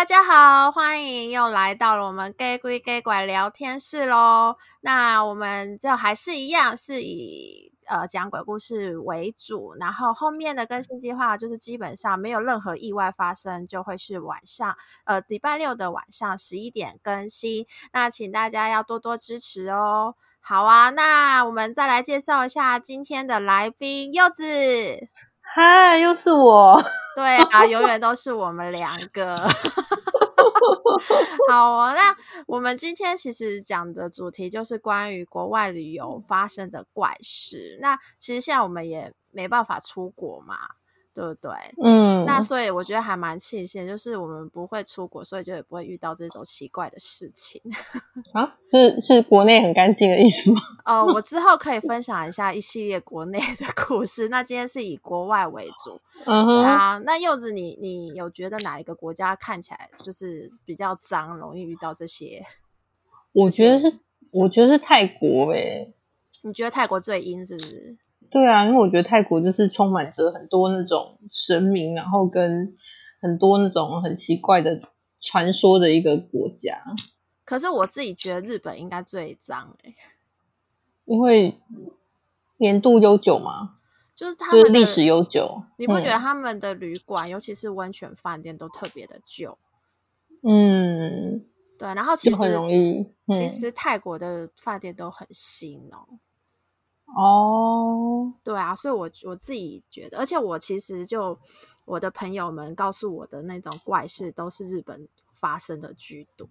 大家好，欢迎又来到了我们 Gay 鬼聊天室喽。那我们就还是一样，是以呃讲鬼故事为主，然后后面的更新计划就是基本上没有任何意外发生，就会是晚上呃礼拜六的晚上十一点更新。那请大家要多多支持哦。好啊，那我们再来介绍一下今天的来宾柚子。嗨，又是我。对啊，永远都是我们两个。好哦，那我们今天其实讲的主题就是关于国外旅游发生的怪事。那其实现在我们也没办法出国嘛。对不对？嗯，那所以我觉得还蛮庆幸，就是我们不会出国，所以就也不会遇到这种奇怪的事情。啊，是是国内很干净的意思吗？哦，我之后可以分享一下一系列国内的故事。那今天是以国外为主。嗯哼。啊，那柚子你，你你有觉得哪一个国家看起来就是比较脏，容易遇到这些？我觉得是，我觉得是泰国诶、欸。你觉得泰国最阴是不是？对啊，因为我觉得泰国就是充满着很多那种神明，然后跟很多那种很奇怪的传说的一个国家。可是我自己觉得日本应该最脏诶，因为年度悠久嘛，就是他们历史悠久。你不觉得他们的旅馆，嗯、尤其是温泉饭店，都特别的旧？嗯，对。然后其实很容易，嗯、其实泰国的饭店都很新哦。哦，对啊，所以我我自己觉得，而且我其实就我的朋友们告诉我的那种怪事，都是日本发生的居多。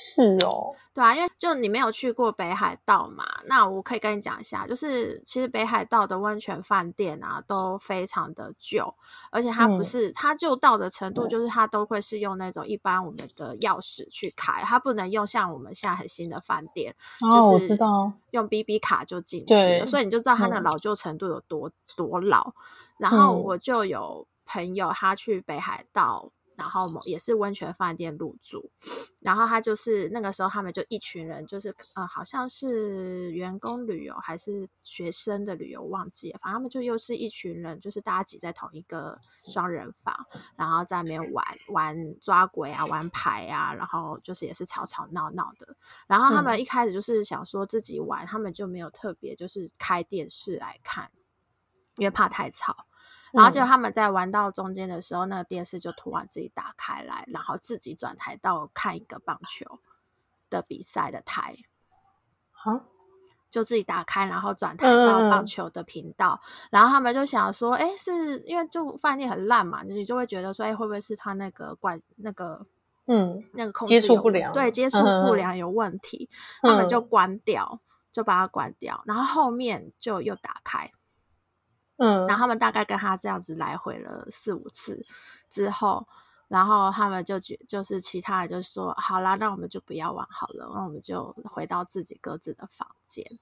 是哦，对啊，因为就你没有去过北海道嘛，那我可以跟你讲一下，就是其实北海道的温泉饭店啊都非常的旧，而且它不是、嗯、它旧到的程度，就是它都会是用那种一般我们的钥匙去开，它不能用像我们现在很新的饭店，哦，我知道，用 BB 卡就进去了，所以你就知道它的老旧程度有多、嗯、多老。然后我就有朋友他去北海道。然后也是温泉饭店入住，然后他就是那个时候他们就一群人，就是呃好像是员工旅游还是学生的旅游忘记了，反正他们就又是一群人，就是大家挤在同一个双人房，然后在那边玩玩抓鬼啊，玩牌啊，然后就是也是吵吵闹闹的。然后他们一开始就是想说自己玩，嗯、他们就没有特别就是开电视来看，因为怕太吵。然后就他们在玩到中间的时候，嗯、那个电视就突然自己打开来，然后自己转台到看一个棒球的比赛的台，好，就自己打开，然后转台到棒球的频道，嗯、然后他们就想说，哎，是因为就饭店很烂嘛，你就会觉得说，哎，会不会是他那个管那个，嗯，那个控制接触不良，对，接触不良。有问题，嗯、他们就关掉，就把它关掉，然后后面就又打开。嗯，然后他们大概跟他这样子来回了四五次之后，然后他们就觉就是其他的就说，好啦，那我们就不要玩好了，那我们就回到自己各自的房间。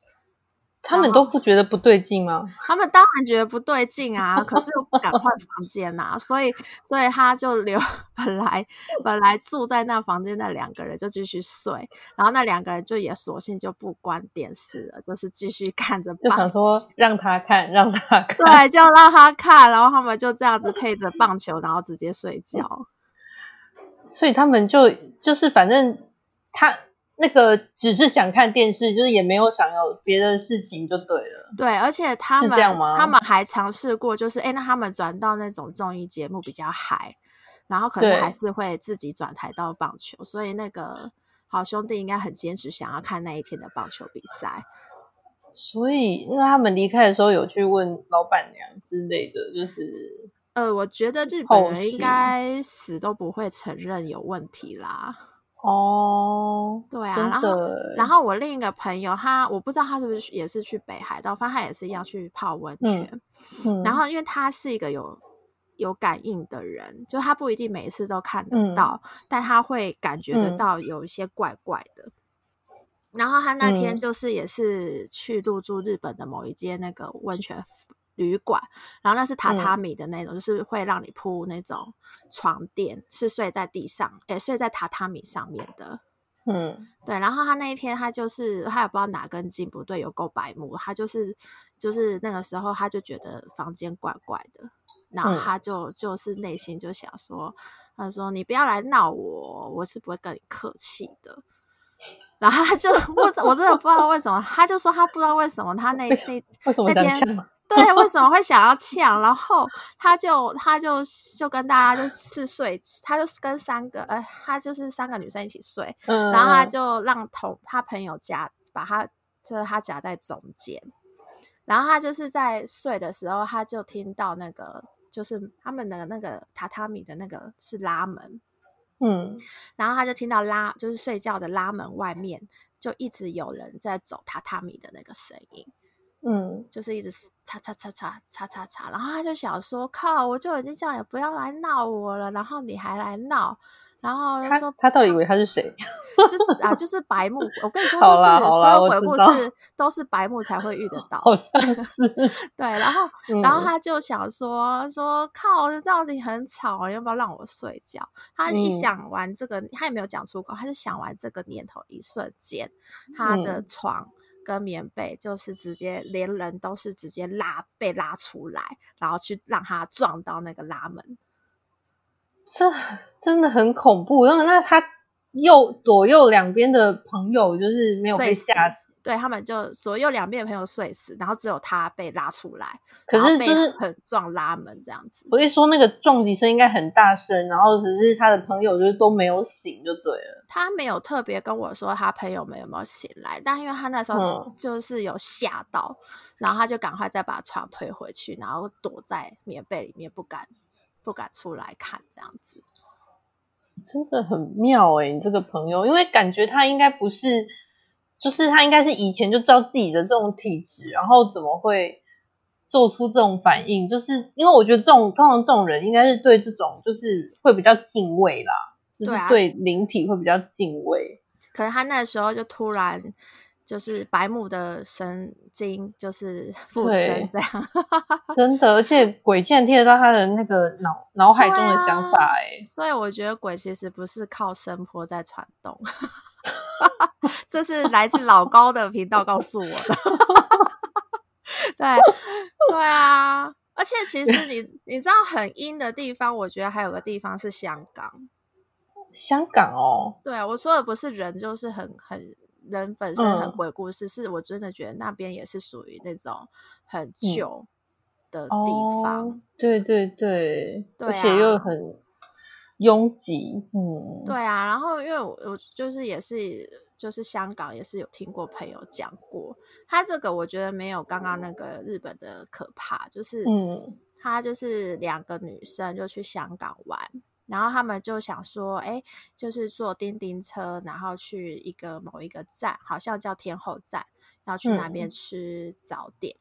他们都不觉得不对劲吗？他们当然觉得不对劲啊，可是又不敢换房间呐、啊，所以所以他就留 本来本来住在那房间的两个人就继续睡，然后那两个人就也索性就不关电视了，就是继续看着。就想说让他看，让他看，对，就让他看，然后他们就这样子配着棒球，然后直接睡觉。所以他们就就是反正他。那个只是想看电视，就是也没有想要别的事情，就对了。对，而且他们他们还尝试过，就是哎，那他们转到那种综艺节目比较嗨，然后可能还是会自己转台到棒球，所以那个好兄弟应该很坚持想要看那一天的棒球比赛。所以那他们离开的时候有去问老板娘之类的，就是呃，我觉得日本人应该死都不会承认有问题啦。哦，对啊，然后然后我另一个朋友，他我不知道他是不是也是去北海道，反正他也是要去泡温泉。嗯，然后因为他是一个有有感应的人，就他不一定每一次都看得到，嗯，但他会感觉得到有一些怪怪的。嗯，然后他那天就是也是去入住日本的某一间那个温泉。旅馆，然后那是榻榻米的那种，嗯、就是会让你铺那种床垫，是睡在地上，诶，睡在榻榻米上面的。嗯，对。然后他那一天，他就是他也不知道哪根筋不对，有够白目，他就是就是那个时候，他就觉得房间怪怪的，然后他就、嗯、就是内心就想说，他说：“你不要来闹我，我是不会跟你客气的。”然后他就我我真的不知道为什么，他就说他不知道为什么他那那那天。对，为什么会想要 呛？然后他就他就就跟大家就是睡，他就跟三个呃，他就是三个女生一起睡，嗯、然后他就让同他朋友夹把他就是他夹在中间，然后他就是在睡的时候，他就听到那个就是他们的那个榻榻米的那个是拉门，嗯，然后他就听到拉就是睡觉的拉门外面就一直有人在走榻榻米的那个声音。嗯，就是一直擦擦擦擦擦擦擦，然后他就想说：“靠，我就已经叫你不要来闹我了，然后你还来闹。”然后他说他：“他到底以为他是谁？” 就是啊，就是白目。我跟你说，就是所有鬼故事 都是白目才会遇得到。好像是 对，然后、嗯、然后他就想说：“说靠，这样子很吵，你要不要让我睡觉？”他一想完这个，嗯、他也没有讲出口，他就想完这个念头，一瞬间，他的床。嗯跟棉被就是直接连人都是直接拉被拉出来，然后去让他撞到那个拉门，这真的很恐怖。因为那他右左右两边的朋友就是没有被吓死。对，他们就左右两边的朋友睡死，然后只有他被拉出来，可是就是很撞拉门这样子。我一说那个撞击声应该很大声，然后只是他的朋友就是都没有醒就对了。他没有特别跟我说他朋友们有没有醒来，但因为他那时候就是有吓到，嗯、然后他就赶快再把床推回去，然后躲在棉被里面不敢不敢出来看这样子。真的很妙哎、欸，你这个朋友，因为感觉他应该不是。就是他应该是以前就知道自己的这种体质，然后怎么会做出这种反应？就是因为我觉得这种通常这种人应该是对这种就是会比较敬畏啦，就是对灵体会比较敬畏。可是他那时候就突然就是白目的神经就是附身这样，真的，而且鬼竟然听得到他的那个脑脑海中的想法哎、欸，所以我觉得鬼其实不是靠声波在传动。这是来自老高的频道告诉我的。对对啊，而且其实你你知道很阴的地方，我觉得还有个地方是香港。香港哦，对啊，我说的不是人，就是很很人本身很鬼故事，嗯、是我真的觉得那边也是属于那种很旧的地方。嗯哦、对对对，对啊、而且又很。拥挤，嗯，对啊，然后因为我我就是也是就是香港也是有听过朋友讲过，他这个我觉得没有刚刚那个日本的可怕，就是嗯，他就是两个女生就去香港玩，然后他们就想说，哎，就是坐叮叮车，然后去一个某一个站，好像叫天后站，要去那边吃早点。嗯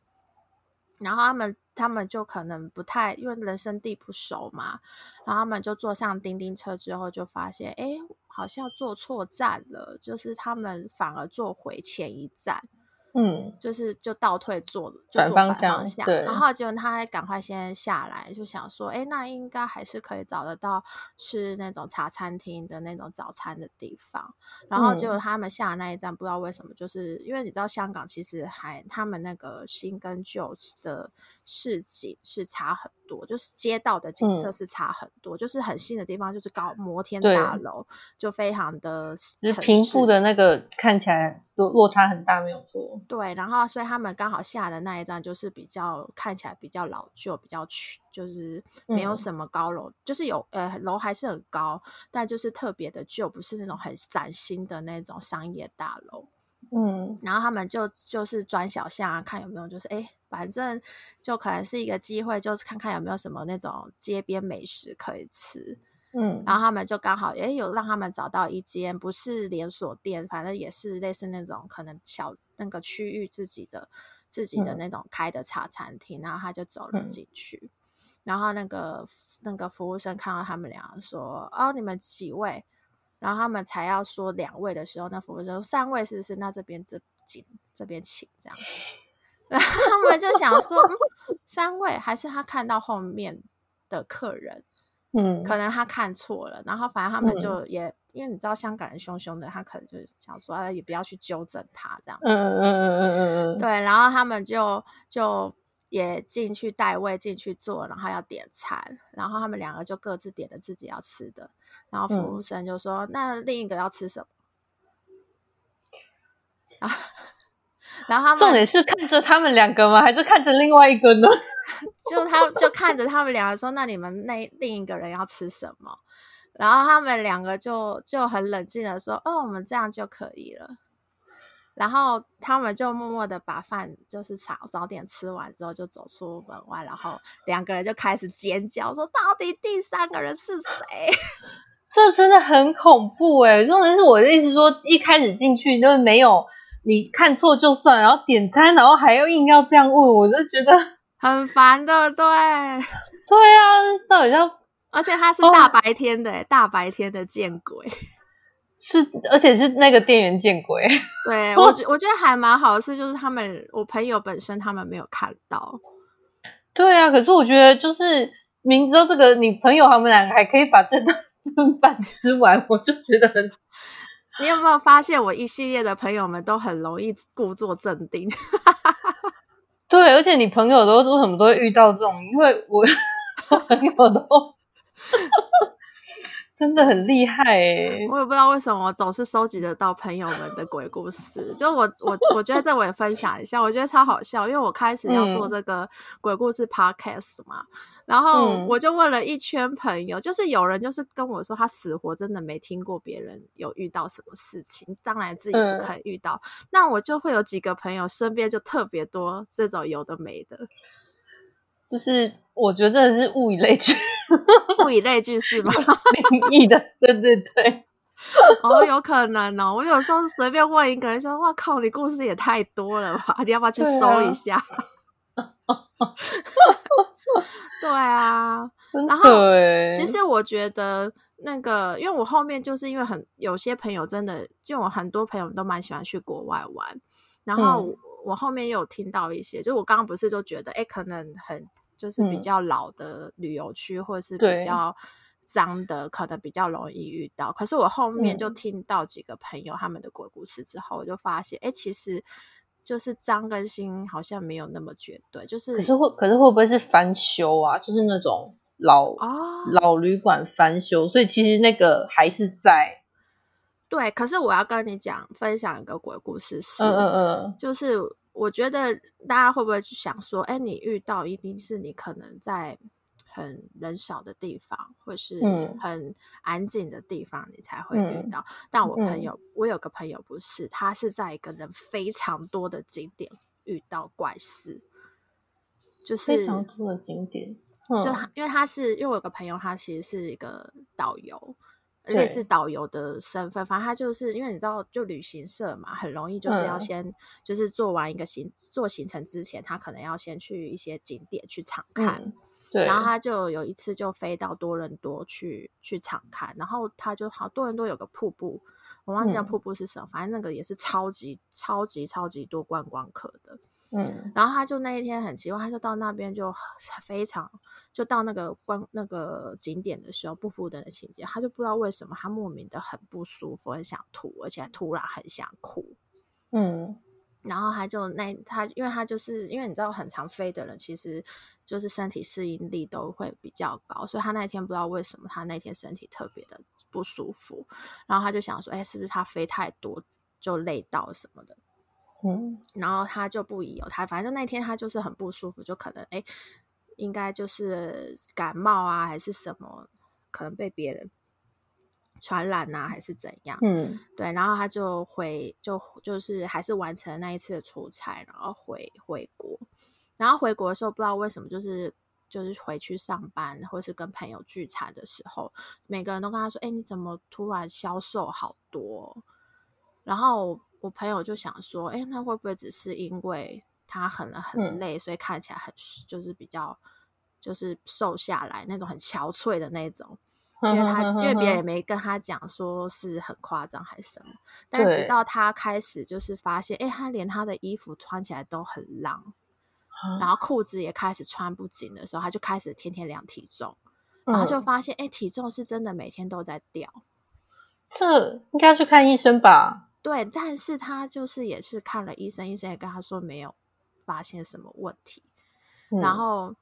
然后他们他们就可能不太，因为人生地不熟嘛，然后他们就坐上叮叮车之后，就发现，哎，好像坐错站了，就是他们反而坐回前一站。嗯，就是就倒退坐，就坐反方向，对。然后结果他还赶快先下来，就想说，哎，那应该还是可以找得到吃那种茶餐厅的那种早餐的地方。然后结果他们下那一站，不知道为什么，就是因为你知道香港其实还他们那个新跟旧的市景是差很多，就是街道的景色是差很多，嗯、就是很新的地方就是高摩天大楼，就非常的就是贫富的那个看起来落落差很大，没有错。对，然后所以他们刚好下的那一站就是比较看起来比较老旧，比较旧，就是没有什么高楼，嗯、就是有呃楼还是很高，但就是特别的旧，不是那种很崭新的那种商业大楼。嗯，然后他们就就是转小巷啊，看有没有就是哎，反正就可能是一个机会，就是看看有没有什么那种街边美食可以吃。嗯，然后他们就刚好也有让他们找到一间不是连锁店，反正也是类似那种可能小那个区域自己的自己的那种开的茶餐厅，嗯、然后他就走了进去，嗯、然后那个那个服务生看到他们俩说：“哦，你们几位？”然后他们才要说两位的时候，那服务生说：“三位是不是？那这边这请这边请这样。”然后他们就想说：“嗯，三位还是他看到后面的客人？”嗯，可能他看错了，然后反正他们就也，嗯、因为你知道香港人凶凶的，他可能就是想说，啊，也不要去纠正他这样。嗯嗯嗯嗯嗯嗯。对，然后他们就就也进去带位进去坐，然后要点餐，然后他们两个就各自点了自己要吃的，然后服务生就说：“嗯、那另一个要吃什么？” 啊，然后他们重点是看着他们两个吗？还是看着另外一个呢？就他就看着他们两个说：“那你们那另一个人要吃什么？”然后他们两个就就很冷静的说：“哦，我们这样就可以了。”然后他们就默默的把饭就是早早点吃完之后，就走出门外，然后两个人就开始尖叫，说：“到底第三个人是谁？” 这真的很恐怖诶，重点是我的意思说，一开始进去都没有你看错就算，然后点餐，然后还要硬要这样问，我就觉得 很烦的。对，对啊，到底要，而且他是大白天的，哦、大白天的见鬼。是，而且是那个店员见鬼。对，我觉我觉得还蛮好的是，就是他们我朋友本身他们没有看到。对啊，可是我觉得就是明知道这个，你朋友他们两个还可以把这顿饭吃完，我就觉得很。你有没有发现，我一系列的朋友们都很容易故作镇定？对，而且你朋友都为什么都会遇到这种？因为我我朋友都。真的很厉害诶，我也不知道为什么我总是收集得到朋友们的鬼故事。就我我我觉得这我也分享一下，我觉得超好笑，因为我开始要做这个鬼故事 podcast 嘛，嗯、然后我就问了一圈朋友，就是有人就是跟我说他死活真的没听过别人有遇到什么事情，当然自己不肯遇到，嗯、那我就会有几个朋友身边就特别多这种有的没的。就是我觉得是物以类聚，物以类聚是吗？灵异的，对对对，哦，有可能哦。我有时候随便问一个人说：“哇靠，你故事也太多了吧？你要不要去搜一下？” 对啊，然后其实我觉得那个，因为我后面就是因为很有些朋友真的，就我很多朋友都蛮喜欢去国外玩，然后。嗯我后面又有听到一些，就我刚刚不是就觉得，哎，可能很就是比较老的旅游区，嗯、或者是比较脏的，可能比较容易遇到。可是我后面就听到几个朋友他们的鬼故事之后，我就发现，哎，其实就是脏跟新好像没有那么绝对。就是可是会，可是会不会是翻修啊？就是那种老、哦、老旅馆翻修，所以其实那个还是在。对，可是我要跟你讲，分享一个鬼故事是，嗯嗯嗯，就是我觉得大家会不会去想说，哎，你遇到一定是你可能在很人少的地方，或是很安静的地方，你才会遇到。嗯、但我朋友，嗯、我有个朋友不是，他是在一个人非常多的景点遇到怪事，就是非常多的景点，嗯、就因为他是，因为我有个朋友，他其实是一个导游。类似导游的身份，反正他就是因为你知道，就旅行社嘛，很容易就是要先、嗯、就是做完一个行做行程之前，他可能要先去一些景点去场看。嗯、对，然后他就有一次就飞到多伦多去去场看，然后他就好多伦多有个瀑布，我忘记那瀑布是什么，嗯、反正那个也是超级超级超级多观光客的。嗯，然后他就那一天很奇怪，他就到那边就非常，就到那个观那个景点的时候，瀑布的情节，他就不知道为什么他莫名的很不舒服，很想吐，而且突然很想哭。嗯，然后他就那他，因为他就是因为你知道很常飞的人，其实就是身体适应力都会比较高，所以他那天不知道为什么他那天身体特别的不舒服，然后他就想说，哎，是不是他飞太多就累到什么的？嗯，然后他就不疑有他，反正那天他就是很不舒服，就可能哎，应该就是感冒啊，还是什么，可能被别人传染啊，还是怎样？嗯，对，然后他就回，就就是还是完成了那一次的出差，然后回回国，然后回国的时候不知道为什么，就是就是回去上班或是跟朋友聚餐的时候，每个人都跟他说：“哎，你怎么突然消瘦好多？”然后。我朋友就想说，哎，那会不会只是因为他可能很累，嗯、所以看起来很就是比较就是瘦下来那种很憔悴的那种？因为他因为别人也没跟他讲说是很夸张还是什么，但直到他开始就是发现，哎，他连他的衣服穿起来都很烂，嗯、然后裤子也开始穿不紧的时候，他就开始天天量体重，然后就发现，哎，体重是真的每天都在掉。这应该去看医生吧？对，但是他就是也是看了医生，医生也跟他说没有发现什么问题，嗯、然后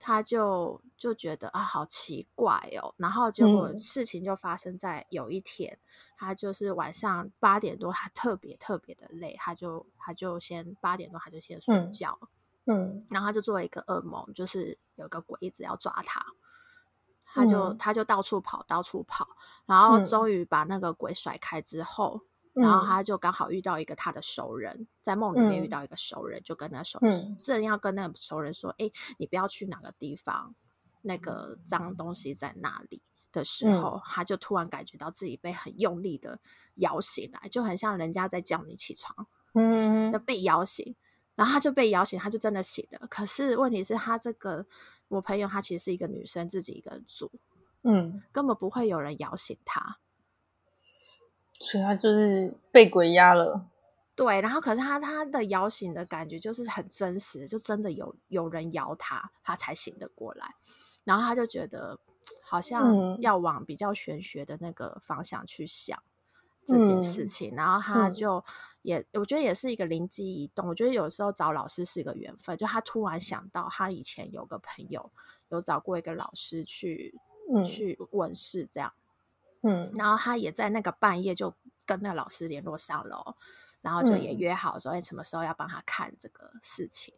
他就就觉得啊，好奇怪哦。然后结果事情就发生在有一天，嗯、他就是晚上八点多，他特别特别的累，他就他就先八点多他就先睡觉，嗯，嗯。然后他就做了一个噩梦，就是有个鬼一直要抓他，他就、嗯、他就到处跑，到处跑，然后终于把那个鬼甩开之后。然后他就刚好遇到一个他的熟人，在梦里面遇到一个熟人，嗯、就跟那熟人、嗯、正要跟那个熟人说：“哎，你不要去哪个地方，那个脏东西在那里。”的时候，嗯、他就突然感觉到自己被很用力的摇醒来，就很像人家在叫你起床，嗯，就被摇醒。然后他就被摇醒，他就真的醒了。可是问题是，他这个我朋友，她其实是一个女生，自己一个人住，嗯，根本不会有人摇醒她。所以他就是被鬼压了，对。然后可是他他的摇醒的感觉就是很真实，就真的有有人摇他，他才醒得过来。然后他就觉得好像要往比较玄学的那个方向去想这件事情。嗯、然后他就也我觉得也是一个灵机一动。我觉得有时候找老师是一个缘分，就他突然想到他以前有个朋友有找过一个老师去、嗯、去问事这样。嗯，然后他也在那个半夜就跟那个老师联络上了，然后就也约好说，哎、嗯，什么时候要帮他看这个事情？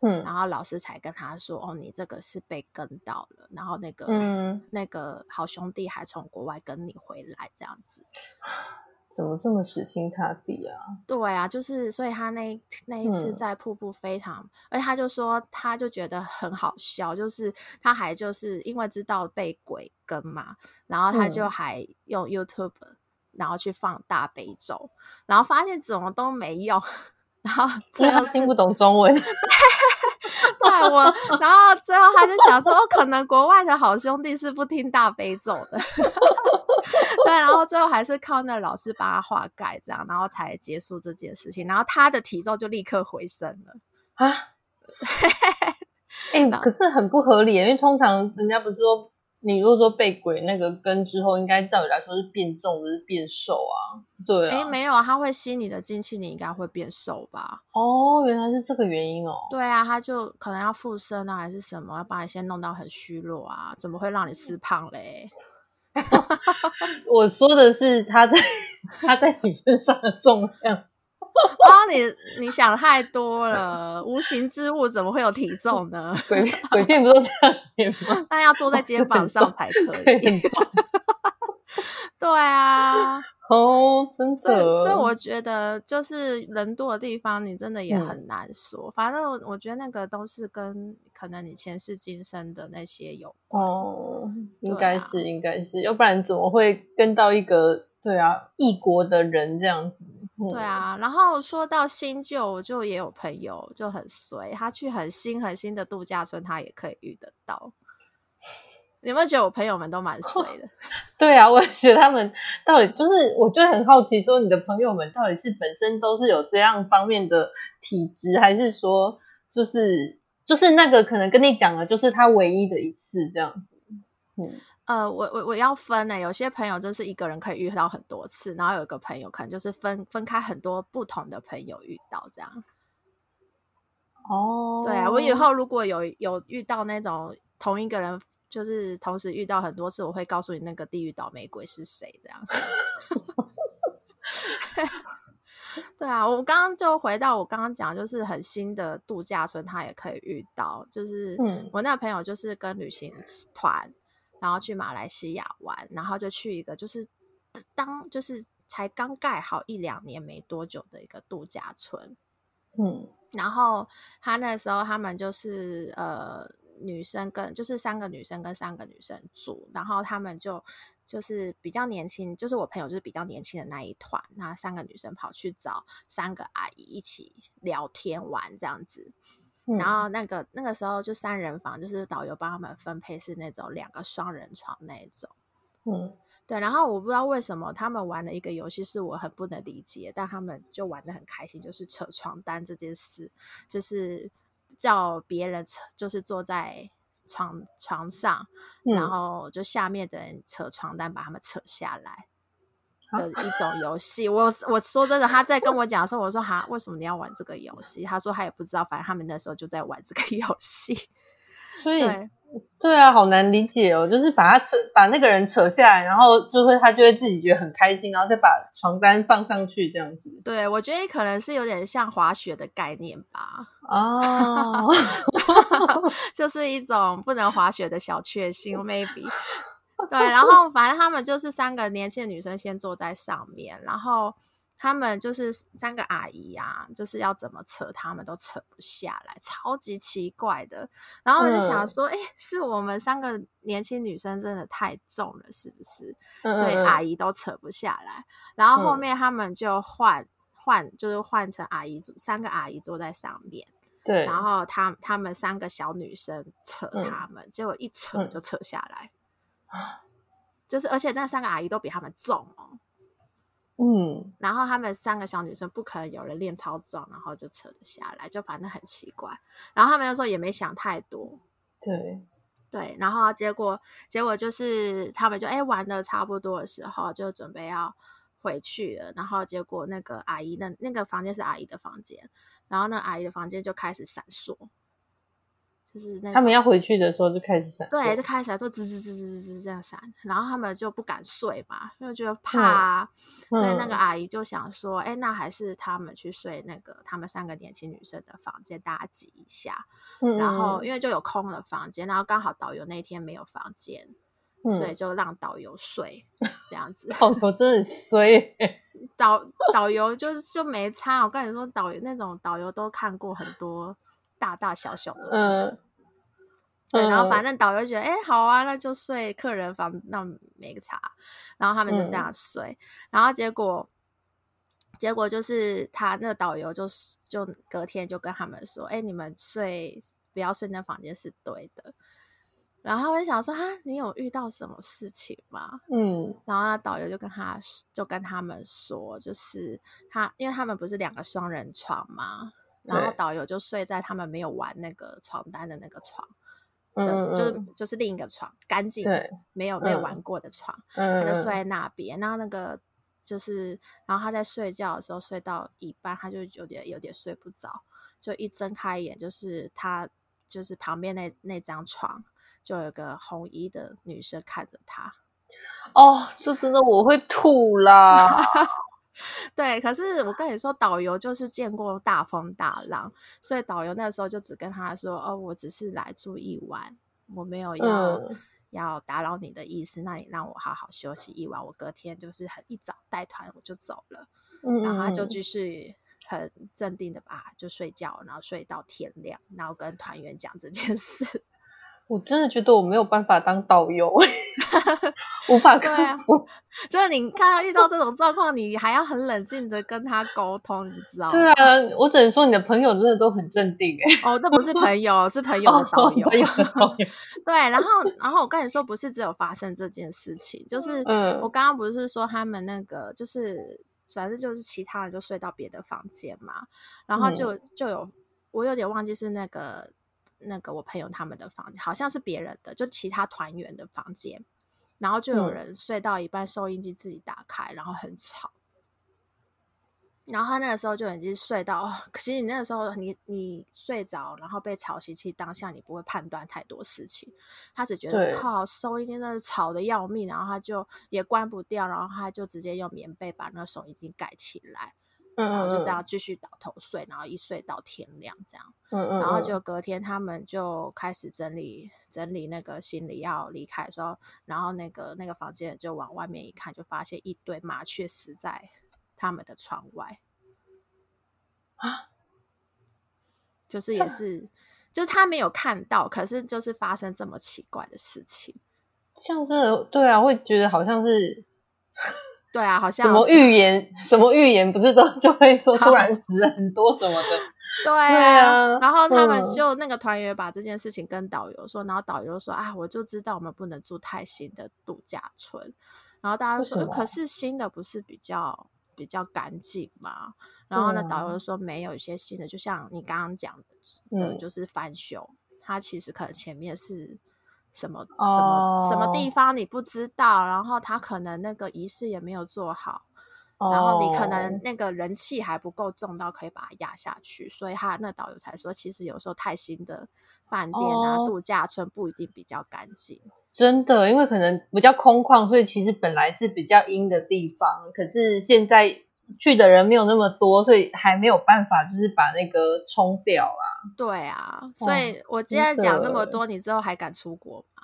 嗯，然后老师才跟他说，哦，你这个是被跟到了，然后那个，嗯，那个好兄弟还从国外跟你回来，这样子。怎么这么死心塌地啊？对啊，就是所以他那那一次在瀑布非常，嗯、而且他就说，他就觉得很好笑，就是他还就是因为知道被鬼跟嘛，然后他就还用 YouTube，、嗯、然后去放大悲咒，然后发现怎么都没用，然后 最后听不懂中文，对，我，然后最后他就想说，哦，可能国外的好兄弟是不听大悲咒的。对，然后最后还是靠那老师帮他化盖，这样，然后才结束这件事情。然后他的体重就立刻回升了啊！哎、欸，可是很不合理，因为通常人家不是说，你如果说被鬼那个跟之后，应该照理来说是变重，不是变瘦啊？对啊，哎，没有啊，他会吸你的精气，你应该会变瘦吧？哦，原来是这个原因哦。对啊，他就可能要附身啊，还是什么，要把你先弄到很虚弱啊？怎么会让你吃胖嘞？我说的是他在他在你身上的重量。哦，你你想太多了，无形之物怎么会有体重呢？鬼鬼片不都这样演吗？那要坐在肩膀上才可以。对 啊。哦，真的。所以，所以我觉得，就是人多的地方，你真的也很难说。嗯、反正我我觉得那个都是跟可能你前世今生的那些有关。哦，应该是，啊、应该是，要不然怎么会跟到一个对啊异国的人这样子？嗯、对啊。然后说到新旧，我就也有朋友就很随，他去很新很新的度假村，他也可以遇得到。你有没有觉得我朋友们都蛮衰的？对啊，我也觉得他们到底就是，我就很好奇，说你的朋友们到底是本身都是有这样方面的体质，还是说就是就是那个可能跟你讲的，就是他唯一的一次这样子。嗯，呃，我我我要分呢、欸，有些朋友就是一个人可以遇到很多次，然后有一个朋友可能就是分分开很多不同的朋友遇到这样。哦，对啊，我以后如果有有遇到那种同一个人。就是同时遇到很多次，我会告诉你那个地狱倒霉鬼是谁，这样。对啊，我刚刚就回到我刚刚讲，就是很新的度假村，他也可以遇到。就是我那朋友，就是跟旅行团，然后去马来西亚玩，然后就去一个就是当就是才刚盖好一两年没多久的一个度假村。嗯，然后他那时候他们就是呃。女生跟就是三个女生跟三个女生住，然后他们就就是比较年轻，就是我朋友就是比较年轻的那一团，那三个女生跑去找三个阿姨一起聊天玩这样子，嗯、然后那个那个时候就三人房，就是导游帮他们分配是那种两个双人床那一种，嗯，对，然后我不知道为什么他们玩的一个游戏是我很不能理解，但他们就玩的很开心，就是扯床单这件事，就是。叫别人扯，就是坐在床床上，嗯、然后就下面的人扯床单，把他们扯下来。的一种游戏。我我说真的，他在跟我讲的时候，我说哈，为什么你要玩这个游戏？他说他也不知道，反正他们那时候就在玩这个游戏。所以对，对啊，好难理解哦。就是把他扯，把那个人扯下来，然后就会他就会自己觉得很开心，然后再把床单放上去这样子。对，我觉得可能是有点像滑雪的概念吧。哦，就是一种不能滑雪的小确幸，maybe。对，然后反正他们就是三个年轻的女生先坐在上面，然后他们就是三个阿姨啊，就是要怎么扯他们都扯不下来，超级奇怪的。然后我就想说，哎、嗯，是我们三个年轻女生真的太重了，是不是？嗯、所以阿姨都扯不下来。然后后面他们就换换，就是换成阿姨组，三个阿姨坐在上面，对。然后他他们三个小女生扯他们，嗯、结果一扯就扯下来。就是，而且那三个阿姨都比他们重哦。嗯，然后他们三个小女生不可能有人练超重，然后就扯得下来，就反正很奇怪。然后他们那时候也没想太多，对对。然后结果结果就是他们就哎玩的差不多的时候，就准备要回去了。然后结果那个阿姨那那个房间是阿姨的房间，然后那阿姨的房间就开始闪烁。就是那他们要回去的时候就开始闪，对，就开始做吱吱吱吱吱这样闪，然后他们就不敢睡嘛，因为觉得怕。所以那个阿姨就想说，哎、欸，那还是他们去睡那个他们三个年轻女生的房间，大家挤一下。嗯、然后因为就有空了房间，然后刚好导游那天没有房间，嗯、所以就让导游睡这样子。导游真的很衰，导导游就是就没差。我跟你说，导游那种导游都看过很多大大小小的、那个。嗯对，然后反正导游觉得，哎、嗯，好啊，那就睡客人房，那没个差。然后他们就这样睡，嗯、然后结果，结果就是他那个导游就就隔天就跟他们说，哎，你们睡不要睡那房间是对的。然后我就想说，哈，你有遇到什么事情吗？嗯，然后那导游就跟他就跟他们说，就是他，因为他们不是两个双人床嘛，然后导游就睡在他们没有玩那个床单的那个床。嗯，就就是另一个床，干净，没有没有玩过的床，嗯，他就睡在那边。然后那个就是，然后他在睡觉的时候睡到一半，他就有点有点睡不着，就一睁开眼，就是他就是旁边那那张床，就有个红衣的女生看着他。哦，这真的我会吐啦。对，可是我跟你说，导游就是见过大风大浪，所以导游那时候就只跟他说：“哦，我只是来住一晚，我没有要、嗯、要打扰你的意思，那你让我好好休息一晚，我隔天就是很一早带团我就走了。嗯”然后他就继续很镇定的吧，就睡觉，然后睡到天亮，然后跟团员讲这件事。我真的觉得我没有办法当导游，无法克服。啊、就是你看他遇到这种状况，你还要很冷静的跟他沟通，你知道吗？对啊，我只能说你的朋友真的都很镇定哎。哦，那不是朋友，是朋友的 导游。哦、朋友的导游对，然后，然后我跟你说，不是只有发生这件事情，就是我刚刚不是说他们那个，就是反正就是其他人就睡到别的房间嘛，然后就就有我有点忘记是那个。那个我朋友他们的房间好像是别人的，就其他团员的房间，然后就有人睡到一半，收音机自己打开，然后很吵。然后他那个时候就已经睡到，可是你那个时候你你睡着，然后被吵醒，其实当下你不会判断太多事情，他只觉得靠收音机真的吵的要命，然后他就也关不掉，然后他就直接用棉被把那个收音机盖起来。然后就这样继续倒头睡，然后一睡到天亮这样。嗯嗯。然后就隔天他们就开始整理整理那个行李要离开的时候，然后那个那个房间就往外面一看，就发现一堆麻雀死在他们的窗外。啊！就是也是，就是他没有看到，可是就是发生这么奇怪的事情。像是对啊，会觉得好像是。对啊，好像什么预言，什么预言不是都 就会说突然死很多什么的？对啊，对啊，然后他们就那个团员把这件事情跟导游说，嗯、然后导游说啊，我就知道我们不能住太新的度假村。然后大家就说，可是新的不是比较比较干净吗？然后呢，导游说没有一些新的，就像你刚刚讲的，嗯，就是翻修，它其实可能前面是什么什么什么地方你不知道，然后他可能那个仪式也没有做好。然后你可能那个人气还不够重到可以把它压下去，所以他那导游才说，其实有时候太新的饭店啊、哦、度假村不一定比较干净。真的，因为可能比较空旷，所以其实本来是比较阴的地方，可是现在去的人没有那么多，所以还没有办法就是把那个冲掉啊。对啊，所以我今天讲那么多，你之后还敢出国吗？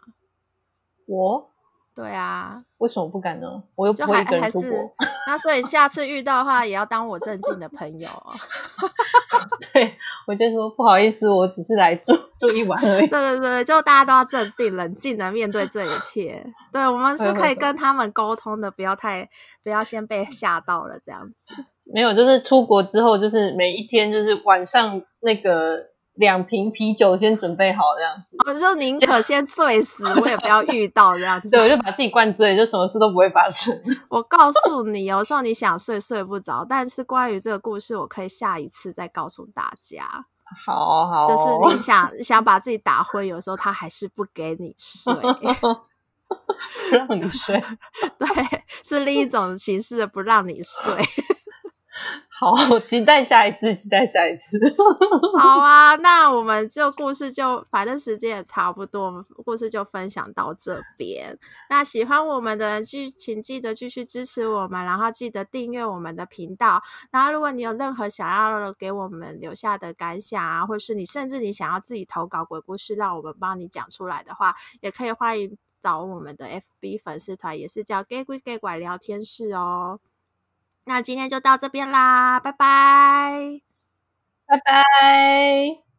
我。对啊，为什么不敢呢？我又不会一个人出国。那所以下次遇到的话，也要当我正经的朋友。对，我就说不好意思，我只是来住住一晚而已。对对对，就大家都要镇定、冷静的面对这一切。对，我们是可以跟他们沟通的，不要太不要先被吓到了这样子。没有，就是出国之后，就是每一天就是晚上那个。两瓶啤酒先准备好这样子，我就宁可先醉死，我也不要遇到这样子。对，我就把自己灌醉，就什么事都不会发生。我告诉你，有时候你想睡睡不着，但是关于这个故事，我可以下一次再告诉大家。好好，就是 你想想把自己打昏，有时候他还是不给你睡，让你睡。对，是另一种形式的不让你睡。好，期待下一次，期待下一次。好啊，那我们就故事就反正时间也差不多，我们故事就分享到这边。那喜欢我们的人，请记得继续支持我们，然后记得订阅我们的频道。然后，如果你有任何想要给我们留下的感想啊，或是你甚至你想要自己投稿鬼故事，让我们帮你讲出来的话，也可以欢迎找我们的 FB 粉丝团，也是叫 “gay 鬼 gay 怪聊天室”哦。那今天就到这边啦，拜拜，拜拜。